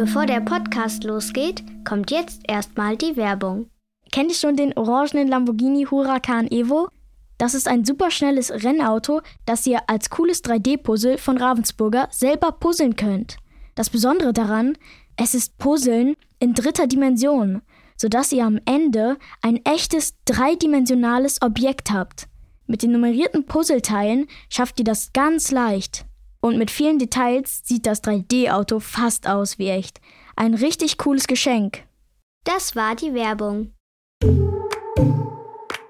Bevor der Podcast losgeht, kommt jetzt erstmal die Werbung. Kennt ihr schon den orangenen Lamborghini Huracan Evo? Das ist ein superschnelles Rennauto, das ihr als cooles 3D-Puzzle von Ravensburger selber puzzeln könnt. Das Besondere daran, es ist Puzzeln in dritter Dimension, sodass ihr am Ende ein echtes dreidimensionales Objekt habt. Mit den nummerierten Puzzleteilen schafft ihr das ganz leicht. Und mit vielen Details sieht das 3D-Auto fast aus wie echt. Ein richtig cooles Geschenk. Das war die Werbung.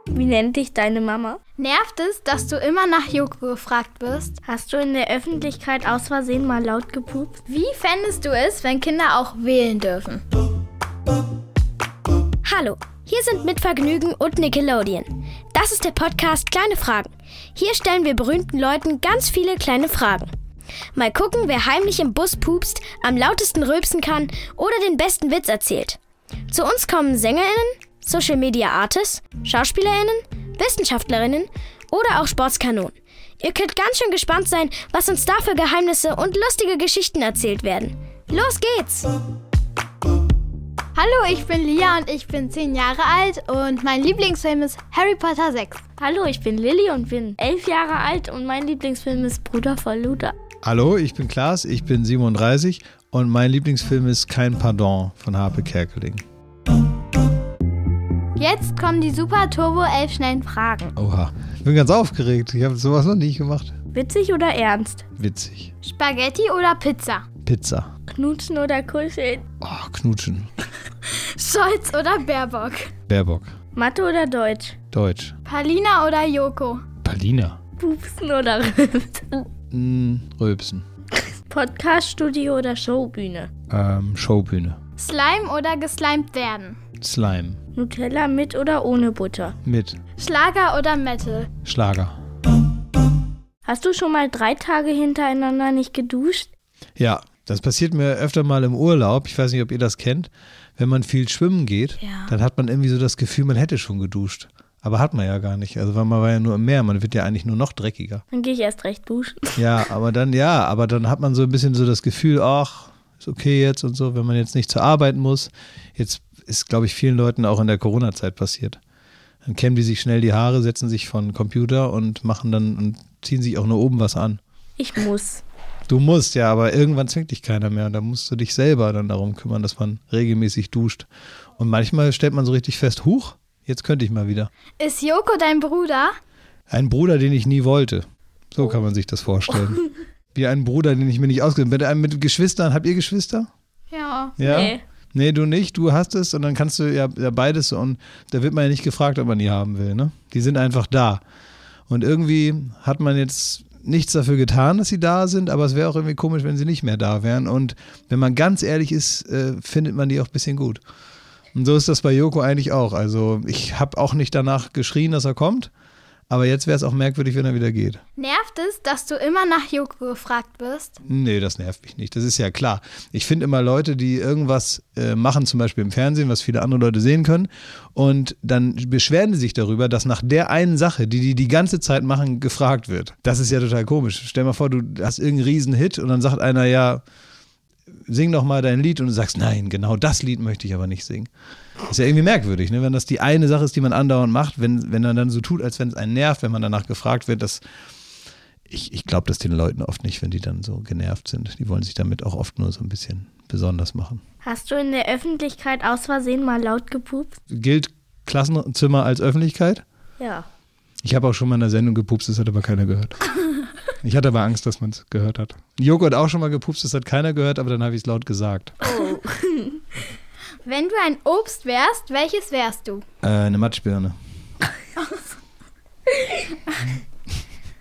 Wie nennt dich deine Mama? Nervt es, dass du immer nach Joko gefragt wirst? Hast du in der Öffentlichkeit aus Versehen mal laut gepupst? Wie fändest du es, wenn Kinder auch wählen dürfen? Hallo, hier sind mit Vergnügen und Nickelodeon. Das ist der Podcast Kleine Fragen. Hier stellen wir berühmten Leuten ganz viele kleine Fragen. Mal gucken, wer heimlich im Bus pupst, am lautesten rülpsen kann oder den besten Witz erzählt. Zu uns kommen SängerInnen, Social Media Artists, SchauspielerInnen, Wissenschaftlerinnen oder auch Sportskanonen. Ihr könnt ganz schön gespannt sein, was uns da für Geheimnisse und lustige Geschichten erzählt werden. Los geht's! Hallo, ich bin Lia und ich bin 10 Jahre alt und mein Lieblingsfilm ist Harry Potter 6. Hallo, ich bin Lilly und bin 11 Jahre alt und mein Lieblingsfilm ist Bruder von Luther. Hallo, ich bin Klaas, ich bin 37 und mein Lieblingsfilm ist Kein Pardon von Harpe Kerkeling. Jetzt kommen die Super Turbo 11 schnellen Fragen. Oha, ich bin ganz aufgeregt. Ich habe sowas noch nie gemacht. Witzig oder ernst? Witzig. Spaghetti oder Pizza? Pizza. Knutschen oder kuscheln? Oh, knutschen. Scholz oder Baerbock? Baerbock. Mathe oder Deutsch? Deutsch. Palina oder Joko? Palina. Pupsen oder Rülpsen? Mm, Rülpsen. Podcaststudio oder Showbühne? Ähm, Showbühne. Slime oder geslimed werden? Slime. Nutella mit oder ohne Butter? Mit. Schlager oder Metal? Schlager. Hast du schon mal drei Tage hintereinander nicht geduscht? Ja, das passiert mir öfter mal im Urlaub. Ich weiß nicht, ob ihr das kennt. Wenn man viel schwimmen geht, Ja. dann hat man irgendwie so das Gefühl, man hätte schon geduscht. Aber hat man ja gar nicht. Also weil man war ja nur im Meer, man wird ja eigentlich nur noch dreckiger. Dann gehe ich erst recht duschen. Ja, aber dann, ja, aber dann hat man so ein bisschen so das Gefühl, ach, ist okay jetzt und so, wenn man jetzt nicht zur Arbeit muss. Jetzt ist, glaube ich, vielen Leuten auch in der Corona-Zeit passiert. Dann kämmen die sich schnell die Haare, setzen sich vor den Computer und machen dann und ziehen sich auch nur oben was an. Ich muss. Du musst ja, aber irgendwann zwingt dich keiner mehr und da musst du dich selber dann darum kümmern, dass man regelmäßig duscht. Und manchmal stellt man so richtig fest, huch, jetzt könnte ich mal wieder. Ist Joko dein Bruder? Ein Bruder, den ich nie wollte. So kann man sich das vorstellen. Wie ein Bruder, den ich mir nicht ausgesucht habe. Mit, mit Geschwistern, habt ihr Geschwister? Ja. Ja. Nee. Nee, du nicht, du hast es und dann kannst du ja, ja beides und da wird man ja nicht gefragt, ob man die haben will, ne? Die sind einfach da. Und irgendwie hat man jetzt nichts dafür getan, dass sie da sind, aber es wäre auch irgendwie komisch, wenn sie nicht mehr da wären. Und wenn man ganz ehrlich ist, äh, findet man die auch ein bisschen gut. Und so ist das bei Joko eigentlich auch. Also ich habe auch nicht danach geschrien, dass er kommt, aber jetzt wäre es auch merkwürdig, wenn er wieder geht. Nervt es, dass du immer nach Joko gefragt wirst? Nee, das nervt mich nicht. Das ist ja klar. Ich finde immer Leute, die irgendwas äh, machen, zum Beispiel im Fernsehen, was viele andere Leute sehen können, und dann beschweren sie sich darüber, dass nach der einen Sache, die die die ganze Zeit machen, gefragt wird. Das ist ja total komisch. Stell mal vor, du hast irgendeinen Riesenhit und dann sagt einer, ja, sing doch mal dein Lied und du sagst, nein, genau das Lied möchte ich aber nicht singen. Ist ja irgendwie merkwürdig, ne? wenn das die eine Sache ist, die man andauernd macht, wenn, wenn er dann so tut, als wenn es einen nervt, wenn man danach gefragt wird, dass ich, ich glaube das den Leuten oft nicht, wenn die dann so genervt sind. Die wollen sich damit auch oft nur so ein bisschen besonders machen. Hast du in der Öffentlichkeit aus Versehen mal laut gepupst? Gilt Klassenzimmer als Öffentlichkeit? Ja. Ich habe auch schon mal in einer Sendung gepupst, das hat aber keiner gehört. Ich hatte aber Angst, dass man es gehört hat. Joko hat auch schon mal gepupst, das hat keiner gehört, aber dann habe ich es laut gesagt. Wenn du ein Obst wärst, welches wärst du? Äh, eine Matschbirne.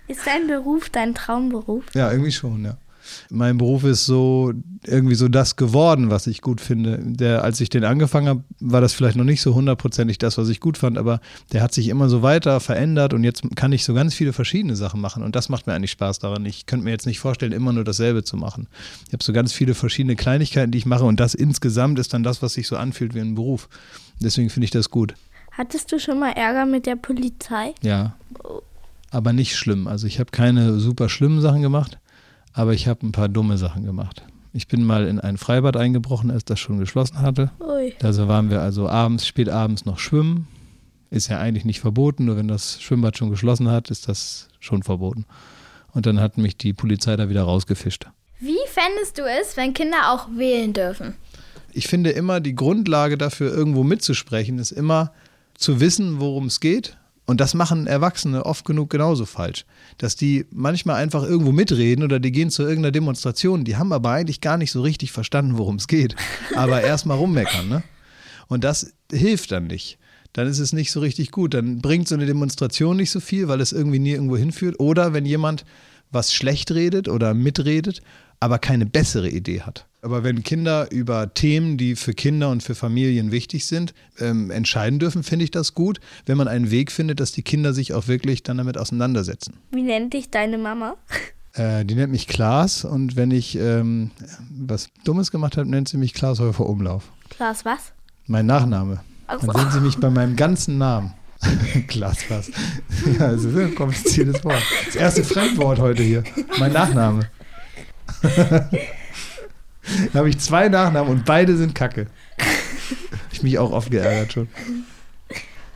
Ist dein Beruf dein Traumberuf? Ja, irgendwie schon, ja. Mein Beruf ist so irgendwie so das geworden, was ich gut finde. Der, als ich den angefangen habe, war das vielleicht noch nicht so hundertprozentig das, was ich gut fand, aber der hat sich immer so weiter verändert und jetzt kann ich so ganz viele verschiedene Sachen machen und das macht mir eigentlich Spaß daran. Ich könnte mir jetzt nicht vorstellen, immer nur dasselbe zu machen. Ich habe so ganz viele verschiedene Kleinigkeiten, die ich mache und das insgesamt ist dann das, was sich so anfühlt wie ein Beruf. Deswegen finde ich das gut. Hattest du schon mal Ärger mit der Polizei? Ja. Aber nicht schlimm. Also ich habe keine super schlimmen Sachen gemacht, aber ich habe ein paar dumme Sachen gemacht. Ich bin mal in ein Freibad eingebrochen, als das schon geschlossen hatte. Ui. Da waren wir also abends, spät abends noch schwimmen. Ist ja eigentlich nicht verboten, nur wenn das Schwimmbad schon geschlossen hat, ist das schon verboten. Und dann hat mich die Polizei da wieder rausgefischt. Wie fändest du es, wenn Kinder auch wählen dürfen? Ich finde immer, die Grundlage dafür, irgendwo mitzusprechen, ist immer zu wissen, worum es geht. Und das machen Erwachsene oft genug genauso falsch. Dass die manchmal einfach irgendwo mitreden oder die gehen zu irgendeiner Demonstration, die haben aber eigentlich gar nicht so richtig verstanden, worum es geht. Aber erstmal rummeckern, ne? Und das hilft dann nicht. Dann ist es nicht so richtig gut. Dann bringt so eine Demonstration nicht so viel, weil es irgendwie nie irgendwo hinführt. Oder wenn jemand was schlecht redet oder mitredet, aber keine bessere Idee hat. Aber wenn Kinder über Themen, die für Kinder und für Familien wichtig sind, ähm, entscheiden dürfen, finde ich das gut, wenn man einen Weg findet, dass die Kinder sich auch wirklich dann damit auseinandersetzen. Wie nennt dich deine Mama? Äh, die nennt mich Klaas und wenn ich ähm, was Dummes gemacht habe, nennt sie mich Klaas Häufer Umlauf. Klaas, was? Mein Nachname. Ach Dann sehen sie mich bei meinem ganzen Namen. Klaas was. Ja, also ein kompliziertes Wort. Das erste Fremdwort heute hier. Mein Nachname. da habe ich zwei Nachnamen und beide sind Kacke. Hab ich mich auch oft geärgert schon.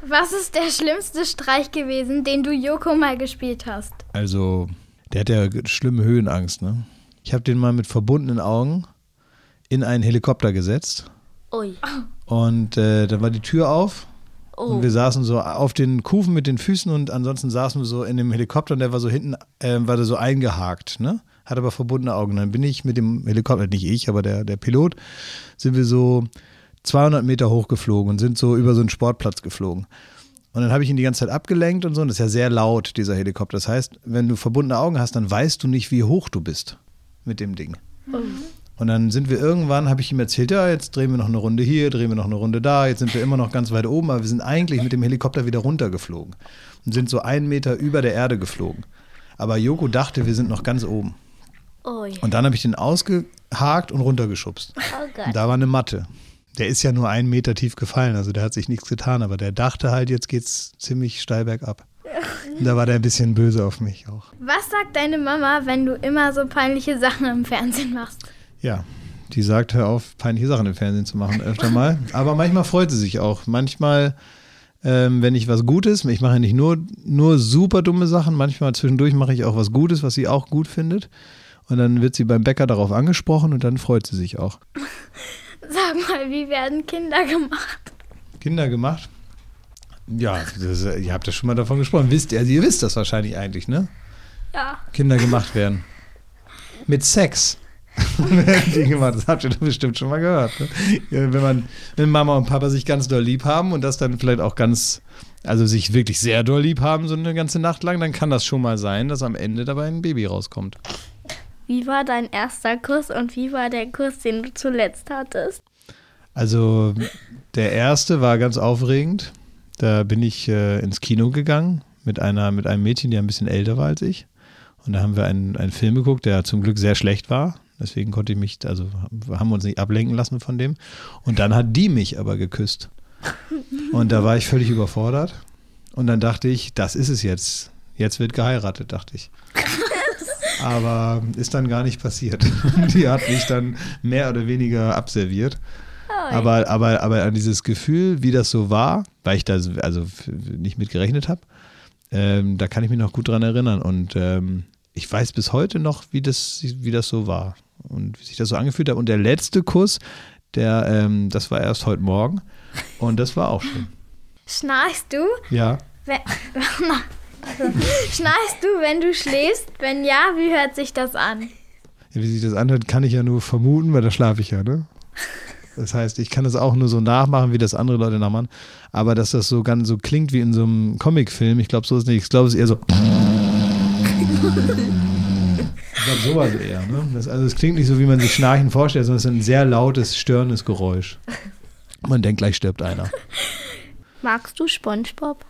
Was ist der schlimmste Streich gewesen, den du Joko mal gespielt hast? Also, der hat ja schlimme Höhenangst, ne? Ich habe den mal mit verbundenen Augen in einen Helikopter gesetzt Ui. und äh, dann war die Tür auf Oh. und wir saßen so auf den Kufen mit den Füßen und ansonsten saßen wir so in dem Helikopter und der war so hinten, äh, war da so eingehakt, ne? Hat aber verbundene Augen. Dann bin ich mit dem Helikopter, nicht ich, aber der, der Pilot, sind wir so 200 Meter hochgeflogen und sind so über so einen Sportplatz geflogen. Und dann habe ich ihn die ganze Zeit abgelenkt und so. Und das ist ja sehr laut, dieser Helikopter. Das heißt, wenn du verbundene Augen hast, dann weißt du nicht, wie hoch du bist mit dem Ding. Und dann sind wir irgendwann, habe ich ihm erzählt, ja, jetzt drehen wir noch eine Runde hier, drehen wir noch eine Runde da, jetzt sind wir immer noch ganz weit oben, aber wir sind eigentlich mit dem Helikopter wieder runtergeflogen und sind so einen Meter über der Erde geflogen. Aber Joko dachte, wir sind noch ganz oben. Ui. Und dann habe ich den ausgehakt und runtergeschubst. Oh Und Gott. da war eine Matte. Der ist ja nur einen Meter tief gefallen, also der hat sich nichts getan, aber der dachte halt, jetzt geht's ziemlich steil bergab. Und da war der ein bisschen böse auf mich auch. Was sagt deine Mama, wenn du immer so peinliche Sachen im Fernsehen machst? Ja, die sagt, hör auf, peinliche Sachen im Fernsehen zu machen, öfter mal. Aber manchmal freut sie sich auch. Manchmal, ähm, wenn ich was Gutes, ich mache ja nicht nur, nur super dumme Sachen, manchmal zwischendurch mache ich auch was Gutes, was sie auch gut findet. Und dann wird sie beim Bäcker darauf angesprochen und dann freut sie sich auch. Sag mal, wie werden Kinder gemacht? Kinder gemacht? Ja, das, ihr habt ja schon mal davon gesprochen. Wisst ihr, also ihr wisst das wahrscheinlich eigentlich, ne? Ja. Kinder gemacht werden. Mit Sex. Das habt ihr doch bestimmt schon mal gehört. Ne? Wenn man, wenn Mama und Papa sich ganz doll lieb haben und das dann vielleicht auch ganz, also sich wirklich sehr doll lieb haben, so eine ganze Nacht lang, dann kann das schon mal sein, dass am Ende dabei ein Baby rauskommt. Wie war dein erster Kuss und wie war der Kuss, den du zuletzt hattest? Also der erste war ganz aufregend. Da bin ich äh, ins Kino gegangen mit einer, mit einem Mädchen, die ein bisschen älter war als ich. Und da haben wir einen, einen Film geguckt, der zum Glück sehr schlecht war. Deswegen konnte ich mich, also haben wir uns nicht ablenken lassen von dem. Und dann hat die mich aber geküsst. Und da war ich völlig überfordert. Und dann dachte ich, das ist es jetzt. Jetzt wird geheiratet, dachte ich. Aber ist dann gar nicht passiert. Die hat mich dann mehr oder weniger abserviert. Aber, aber, aber an dieses Gefühl, wie das so war, weil ich da also nicht mit gerechnet habe, ähm, da kann ich mich noch gut dran erinnern. Und ähm, ich weiß bis heute noch, wie das, wie das so war und wie sich das so angefühlt hat. Und der letzte Kuss, der, ähm, das war erst heute Morgen. Und das war auch schön. Schnarchst du? Ja. Schnarchst du, wenn du schläfst? Wenn ja, wie hört sich das an? Wie sich das anhört, kann ich ja nur vermuten, weil da schlafe ich ja, ne? Das heißt, ich kann das auch nur so nachmachen, wie das andere Leute nachmachen. Aber dass das so ganz so klingt wie in so einem Comicfilm, ich glaube, so ist es nicht. Ich glaube, es ist eher so. Ich glaube, sowas eher. Ne? Das, also, es klingt nicht so, wie man sich Schnarchen vorstellt, sondern es ist ein sehr lautes, störendes Geräusch. Man denkt, gleich stirbt einer. Magst du Spongebob?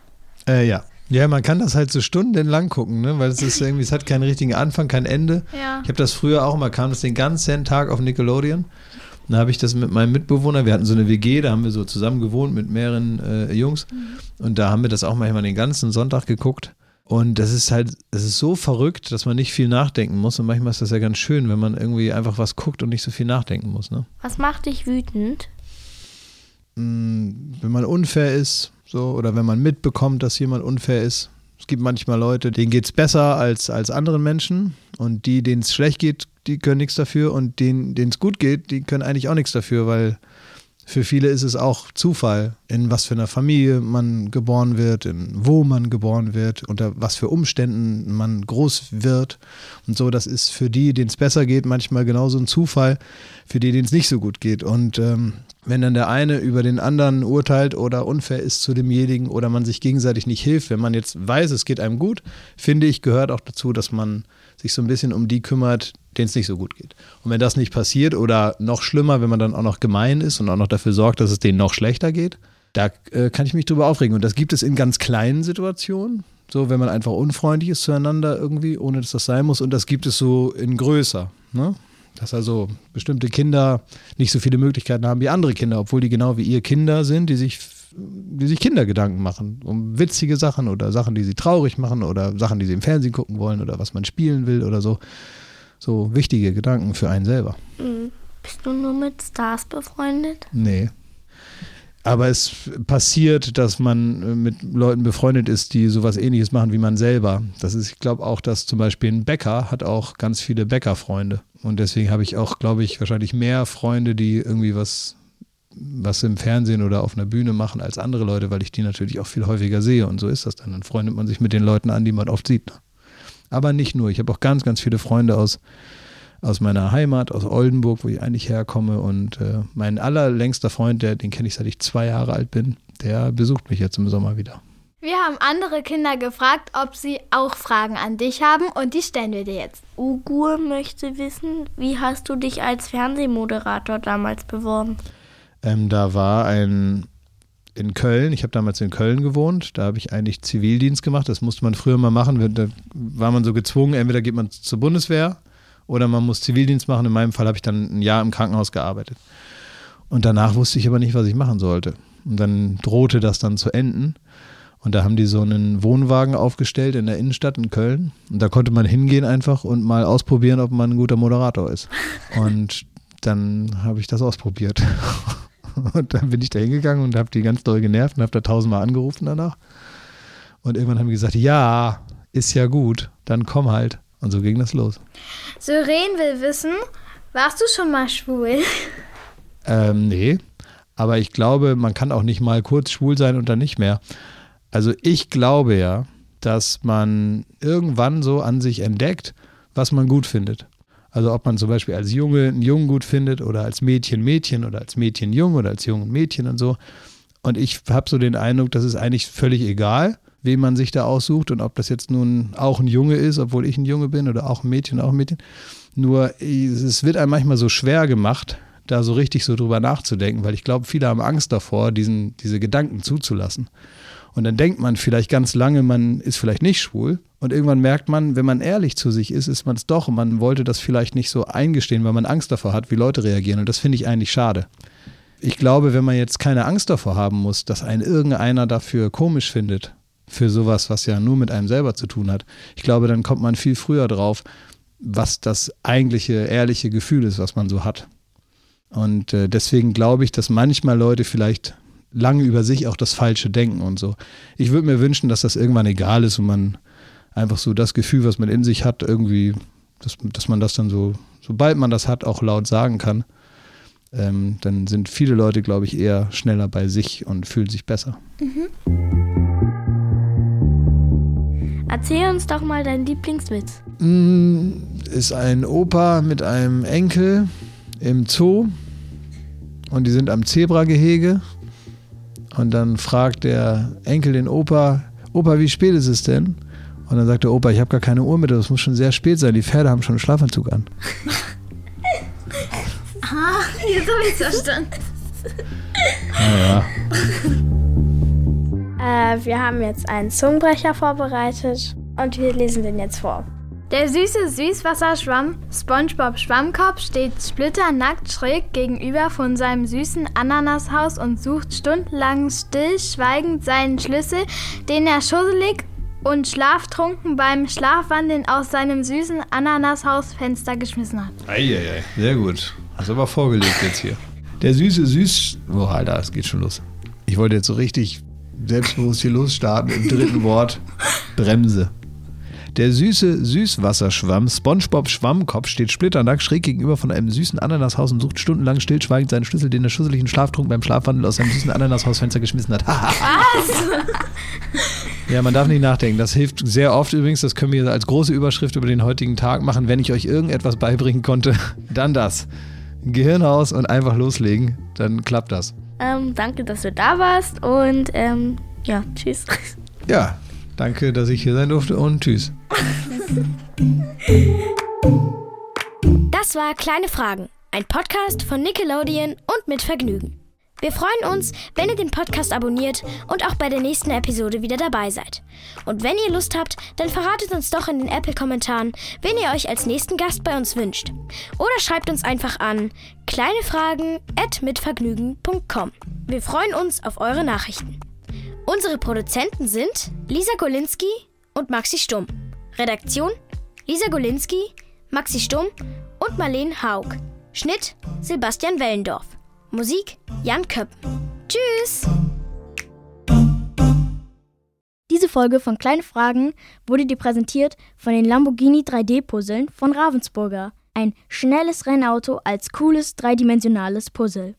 Äh, ja. Ja, man kann das halt so stundenlang gucken, ne? weil es ist irgendwie, es hat keinen richtigen Anfang, kein Ende. Ja. Ich habe das früher auch mal, kam das den ganzen Tag auf Nickelodeon. Dann habe ich das mit meinem Mitbewohner, wir hatten so eine WG, da haben wir so zusammen gewohnt mit mehreren äh, Jungs. Und da haben wir das auch manchmal den ganzen Sonntag geguckt. Und das ist halt, es ist so verrückt, dass man nicht viel nachdenken muss. Und manchmal ist das ja ganz schön, wenn man irgendwie einfach was guckt und nicht so viel nachdenken muss. Ne? Was macht dich wütend? Mm, Wenn man unfair ist, so, oder wenn man mitbekommt, dass jemand unfair ist. Es gibt manchmal Leute, denen geht es besser als, als anderen Menschen. Und die, denen es schlecht geht, die können nichts dafür. Und denen es gut geht, die können eigentlich auch nichts dafür, weil für viele ist es auch Zufall, in was für einer Familie man geboren wird, in wo man geboren wird, unter was für Umständen man groß wird. Und so, das ist für die, denen es besser geht, manchmal genauso ein Zufall, für die, denen es nicht so gut geht. Und ähm, wenn dann der eine über den anderen urteilt oder unfair ist zu demjenigen oder man sich gegenseitig nicht hilft, wenn man jetzt weiß, es geht einem gut, finde ich, gehört auch dazu, dass man sich so ein bisschen um die kümmert, denen es nicht so gut geht. Und wenn das nicht passiert oder noch schlimmer, wenn man dann auch noch gemein ist und auch noch dafür sorgt, dass es denen noch schlechter geht, da äh, kann ich mich drüber aufregen. Und das gibt es in ganz kleinen Situationen, so wenn man einfach unfreundlich ist zueinander irgendwie, ohne dass das sein muss. Und das gibt es so in größer. Ne? Dass also bestimmte Kinder nicht so viele Möglichkeiten haben wie andere Kinder, obwohl die genau wie ihr Kinder sind, die sich, die sich Kindergedanken machen. Um witzige Sachen oder Sachen, die sie traurig machen oder Sachen, die sie im Fernsehen gucken wollen oder was man spielen will oder so. So wichtige Gedanken für einen selber. Mhm. Bist du nur mit Stars befreundet? Nee. Aber es passiert, dass man äh, mit Leuten befreundet ist, die sowas ähnliches machen wie man selber. Das ist, ich glaube auch, dass zum Beispiel ein Bäcker hat auch ganz viele Bäckerfreunde. Und deswegen habe ich auch, glaube ich, wahrscheinlich mehr Freunde, die irgendwie was, was im Fernsehen oder auf einer Bühne machen als andere Leute, weil ich die natürlich auch viel häufiger sehe. Und so ist das dann. Dann freundet man sich mit den Leuten an, die man oft sieht. Aber nicht nur. Ich habe auch ganz, ganz viele Freunde aus, aus meiner Heimat, aus Oldenburg, wo ich eigentlich herkomme. Und äh, mein allerlängster Freund, der, den kenne ich seit ich zwei Jahre alt bin, der besucht mich jetzt im Sommer wieder. Wir haben andere Kinder gefragt, ob sie auch Fragen an dich haben und die stellen wir dir jetzt. Ugur möchte wissen, wie hast du dich als Fernsehmoderator damals beworben? Ähm, da war ein in Köln, ich habe damals in Köln gewohnt, da habe ich eigentlich Zivildienst gemacht, das musste man früher mal machen, da war man so gezwungen, entweder geht man zur Bundeswehr oder man muss Zivildienst machen. In meinem Fall habe ich dann ein Jahr im Krankenhaus gearbeitet. Und danach wusste ich aber nicht, was ich machen sollte. Und dann drohte das dann zu enden. Und da haben die so einen Wohnwagen aufgestellt in der Innenstadt in Köln. Und da konnte man hingehen einfach und mal ausprobieren, ob man ein guter Moderator ist. Und dann habe ich das ausprobiert. Und dann bin ich da hingegangen und habe die ganz doll genervt und habe da tausendmal angerufen danach. Und irgendwann haben die gesagt, ja, ist ja gut, dann komm halt. Und so ging das los. Syren will wissen, warst du schon mal schwul? Ähm, nee, aber ich glaube, man kann auch nicht mal kurz schwul sein und dann nicht mehr. Also ich glaube ja, dass man irgendwann so an sich entdeckt, was man gut findet. Also ob man zum Beispiel als Junge einen Jungen gut findet oder als Mädchen Mädchen oder als Mädchen Jung oder als Jungen Mädchen und so. Und ich habe so den Eindruck, das ist eigentlich völlig egal, wen man sich da aussucht und ob das jetzt nun auch ein Junge ist, obwohl ich ein Junge bin oder auch ein Mädchen, auch ein Mädchen. Nur es wird einem manchmal so schwer gemacht, da so richtig so drüber nachzudenken, weil ich glaube, viele haben Angst davor, diesen, diese Gedanken zuzulassen. Und dann denkt man vielleicht ganz lange, man ist vielleicht nicht schwul. Und irgendwann merkt man, wenn man ehrlich zu sich ist, ist man es doch. Und man wollte das vielleicht nicht so eingestehen, weil man Angst davor hat, wie Leute reagieren. Und das finde ich eigentlich schade. Ich glaube, wenn man jetzt keine Angst davor haben muss, dass einen irgendeiner dafür komisch findet, für sowas, was ja nur mit einem selber zu tun hat, ich glaube, dann kommt man viel früher drauf, was das eigentliche, ehrliche Gefühl ist, was man so hat. Und äh, deswegen glaube ich, dass manchmal Leute vielleicht lange über sich auch das Falsche denken und so. Ich würde mir wünschen, dass das irgendwann egal ist und man einfach so das Gefühl, was man in sich hat, irgendwie, dass, dass man das dann so, sobald man das hat, auch laut sagen kann. Ähm, dann sind viele Leute, glaube ich, eher schneller bei sich und fühlen sich besser. Mhm. Erzähl uns doch mal deinen Lieblingswitz. Mm, ist ein Opa mit einem Enkel im Zoo und die sind am Zebragehege und dann fragt der Enkel den Opa, Opa, wie spät ist es denn? Und dann sagt der Opa, ich habe gar keine Uhr mit, das muss schon sehr spät sein. Die Pferde haben schon einen Schlafanzug an. ah, jetzt habe ich es verstanden. Naja. Äh, wir haben jetzt einen Zungenbrecher vorbereitet und wir lesen den jetzt vor. Der süße Süßwasserschwamm SpongeBob Schwammkopf steht splitternackt schräg gegenüber von seinem süßen Ananashaus und sucht stundenlang stillschweigend seinen Schlüssel, den er schusselig und schlaftrunken beim Schlafwandeln aus seinem süßen Ananashausfenster geschmissen hat. Eieiei, sehr gut. Hast aber vorgelegt jetzt hier. Der süße Süß... Oh, Alter, es geht schon los. Ich wollte jetzt so richtig selbstbewusst hier losstarten im dritten Wort. Bremse. Der süße Süßwasserschwamm SpongeBob Schwammkopf steht splitternackt schräg gegenüber von einem süßen Ananashaus und sucht stundenlang stillschweigend seinen Schlüssel, den der schusseligen Schlaftrunk beim Schlafwandel aus seinem süßen Ananashausfenster geschmissen hat. Was? ja, man darf nicht nachdenken. Das hilft sehr oft übrigens. Das können wir als große Überschrift über den heutigen Tag machen. Wenn ich euch irgendetwas beibringen konnte, dann das. Gehirn aus und einfach loslegen, dann klappt das. Ähm, danke, dass du da warst und ähm, ja, tschüss. Ja, danke, dass ich hier sein durfte und tschüss. Das war Kleine Fragen, ein Podcast von Nickelodeon und mit Vergnügen. Wir freuen uns, wenn ihr den Podcast abonniert und auch bei der nächsten Episode wieder dabei seid. Und wenn ihr Lust habt, dann verratet uns doch in den Apple-Kommentaren, wen ihr euch als nächsten Gast bei uns wünscht. Oder schreibt uns einfach an kleinefragen@mitvergnügen.com. Wir freuen uns auf eure Nachrichten. Unsere Produzenten sind Lisa Golinski und Maxi Stumm. Redaktion Lisa Golinski, Maxi Stumm und Marlene Haug. Schnitt Sebastian Wellendorf. Musik Jan Köpp. Tschüss! Diese Folge von Kleine Fragen wurde dir präsentiert von den Lamborghini 3D-Puzzeln von Ravensburger. Ein schnelles Rennauto als cooles dreidimensionales Puzzle.